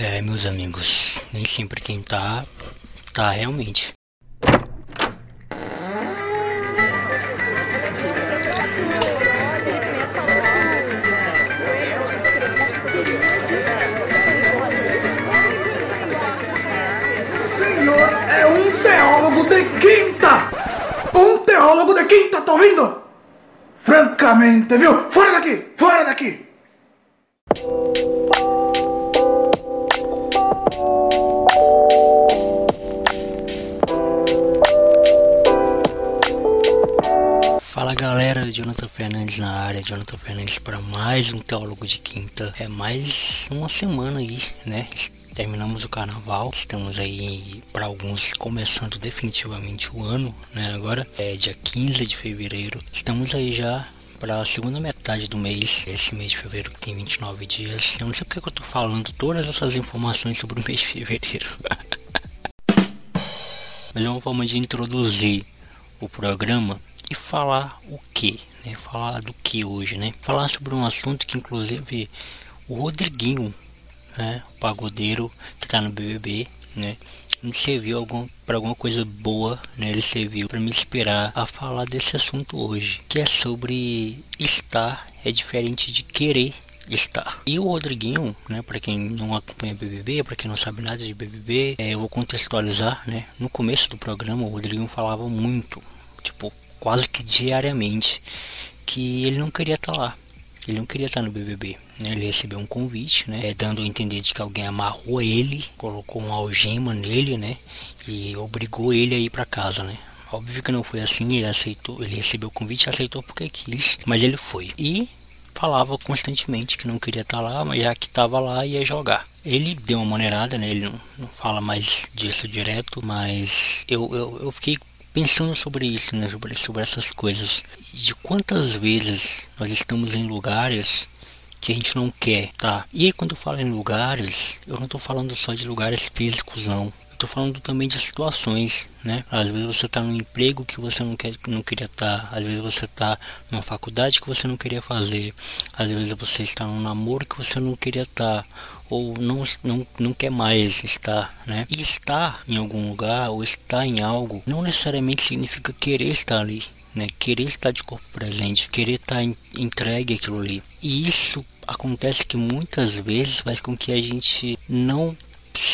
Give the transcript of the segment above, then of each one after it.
É, meus amigos, nem sempre quem tá, tá realmente. senhor é um teólogo de quinta! Um teólogo de quinta, tá ouvindo? Francamente, viu? Fora daqui! Fora daqui! Galera, Jonathan Fernandes na área, Jonathan Fernandes para mais um Teólogo de Quinta. É mais uma semana aí, né? Terminamos o carnaval, estamos aí para alguns começando definitivamente o ano, né? Agora é dia 15 de fevereiro, estamos aí já para a segunda metade do mês, esse mês de fevereiro que tem 29 dias. Eu não sei porque que eu tô falando todas essas informações sobre o mês de fevereiro. Mas é uma forma de introduzir o programa e falar o que, né? Falar do que hoje, né? Falar sobre um assunto que inclusive o Rodriguinho, né? O pagodeiro que tá no BBB, né? Me serviu algum, para alguma coisa boa, né? Ele serviu para me inspirar a falar desse assunto hoje, que é sobre estar é diferente de querer estar. E o Rodriguinho, né, para quem não acompanha BBB, para quem não sabe nada de BBB, é, eu vou contextualizar, né? No começo do programa, o Rodriguinho falava muito, tipo, quase que diariamente, que ele não queria estar lá. Ele não queria estar no BBB. Né? Ele recebeu um convite, né? É, dando a entender de que alguém amarrou ele, colocou uma algema nele, né? E obrigou ele a ir para casa, né? Óbvio que não foi assim, ele aceitou, ele recebeu o convite, aceitou porque quis, mas ele foi. E falava constantemente que não queria estar lá, mas já que estava lá ia jogar. Ele deu uma maneirada, né? Ele não, não fala mais disso direto, mas eu, eu, eu fiquei pensando sobre isso, né, sobre, sobre essas coisas, de quantas vezes nós estamos em lugares que a gente não quer, tá? E aí quando eu falo em lugares, eu não estou falando só de lugares físicos, não. Tô falando também de situações, né? Às vezes você está num emprego que você não quer, não queria estar, tá. às vezes você está numa faculdade que você não queria fazer, às vezes você está num namoro que você não queria estar, tá ou não, não, não quer mais estar, né? E estar em algum lugar ou estar em algo não necessariamente significa querer estar ali, né? Querer estar de corpo presente, querer estar entregue aquilo ali. E isso acontece que muitas vezes faz com que a gente não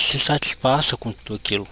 se satisfaça com tudo aquilo.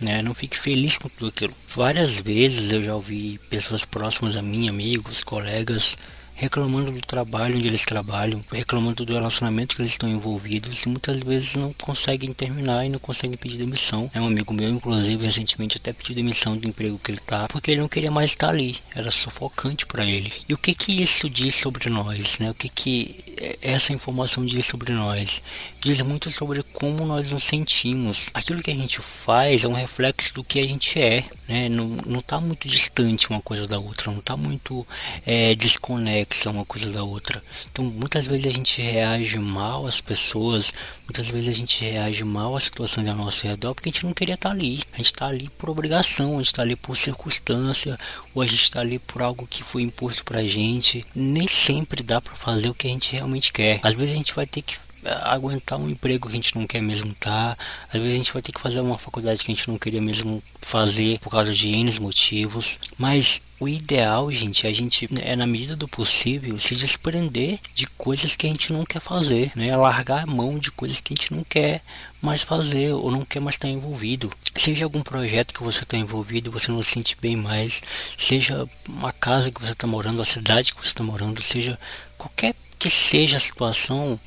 Né, não fique feliz com tudo aquilo. Várias vezes eu já ouvi pessoas próximas a mim, amigos, colegas, reclamando do trabalho onde eles trabalham, reclamando do relacionamento que eles estão envolvidos e muitas vezes não conseguem terminar e não conseguem pedir demissão. É um amigo meu, inclusive, recentemente até pediu demissão do emprego que ele tá, porque ele não queria mais estar ali, era sufocante para ele. E o que que isso diz sobre nós, né? O que que essa informação diz sobre nós? Diz muito sobre como nós nos sentimos. Aquilo que a gente faz é um reflexo do que a gente é, né? Não, não tá muito distante uma coisa da outra, não tá muito é, desconexo reflexão uma coisa da outra. Então muitas vezes a gente reage mal às pessoas, muitas vezes a gente reage mal às situações ao nosso redor porque a gente não queria estar ali. A gente está ali por obrigação, a gente está ali por circunstância, ou a gente está ali por algo que foi imposto pra gente. Nem sempre dá para fazer o que a gente realmente quer. Às vezes a gente vai ter que aguentar um emprego que a gente não quer mesmo estar. Às vezes a gente vai ter que fazer uma faculdade que a gente não queria mesmo fazer por causa de N motivos. Mas o ideal, gente, é a gente, é na medida do possível, se desprender de coisas que a gente não quer fazer, né? Largar a mão de coisas que a gente não quer mais fazer ou não quer mais estar envolvido. Seja algum projeto que você está envolvido você não se sente bem mais, seja uma casa que você está morando, a cidade que você está morando, seja qualquer que seja a situação,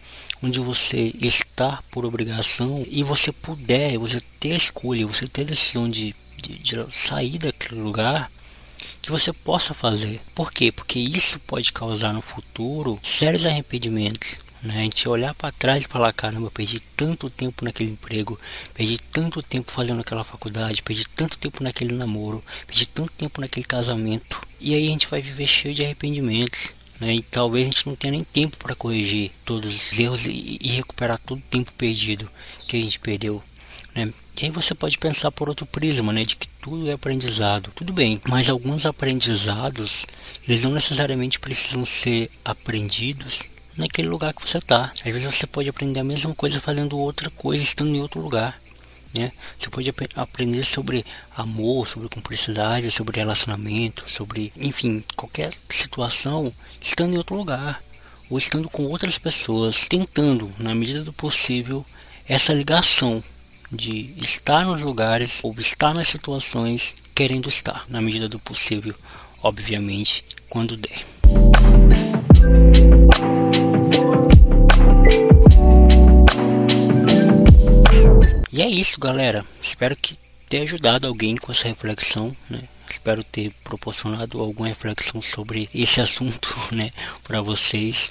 onde você está por obrigação e você puder, você ter a escolha, você ter a decisão de, de, de sair daquele lugar, que você possa fazer. Por quê? Porque isso pode causar no futuro sérios arrependimentos. Né? A gente olhar para trás e falar: caramba, eu perdi tanto tempo naquele emprego, perdi tanto tempo fazendo aquela faculdade, perdi tanto tempo naquele namoro, perdi tanto tempo naquele casamento. E aí a gente vai viver cheio de arrependimentos né? E talvez a gente não tenha nem tempo para corrigir todos os erros e, e, recuperar todo o tempo perdido que a gente perdeu. Né? E aí você pode pensar por outro prisma, né, de que tudo é aprendizado. Tudo bem, mas alguns aprendizados, eles não necessariamente precisam ser aprendidos naquele lugar que você está. Às vezes você pode aprender a mesma coisa fazendo outra coisa estando em outro lugar. Né? Você pode ap aprender sobre amor, sobre cumplicidade, sobre relacionamento, sobre, enfim, qualquer situação estando em outro lugar ou estando com outras pessoas, tentando, na medida do possível, essa ligação de estar nos lugares ou estar nas situações querendo estar, na medida do possível, obviamente, quando der. É isso, galera. Espero que tenha ajudado alguém com essa reflexão, né? Espero ter proporcionado alguma reflexão sobre esse assunto, né, para vocês.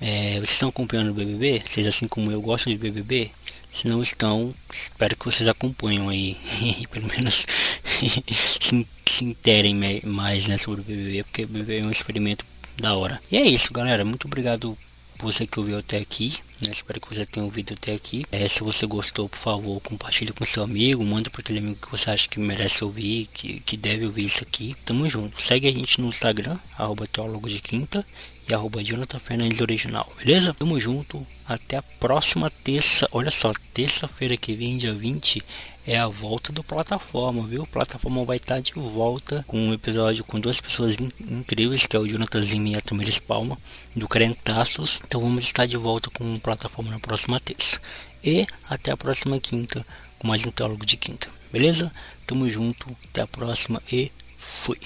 É, vocês estão acompanhando o BBB? Vocês, assim como eu, gostam de BBB? Se não estão, espero que vocês acompanhem aí, pelo menos se, se interem mais né, sobre o BBB, porque o BBB é um experimento da hora. E é isso, galera. Muito obrigado você que ouviu até aqui. Né? Espero que você tenha ouvido até aqui. É, se você gostou, por favor, compartilhe com seu amigo. Manda para aquele amigo que você acha que merece ouvir, que, que deve ouvir isso aqui. Tamo junto. Segue a gente no Instagram, arroba teólogo de quinta e arroba Jonathan Fernandes Original, beleza? Tamo junto, até a próxima terça, olha só, terça-feira que vem, dia 20, é a volta do plataforma, viu? plataforma vai estar de volta com um episódio com duas pessoas incríveis, que é o Jonathan Zimi e a Tamiris Palma, do Crentaços. Então vamos estar de volta com o plataforma na próxima terça. E até a próxima quinta, com mais um teólogo de quinta. Beleza? Tamo junto, até a próxima e fui.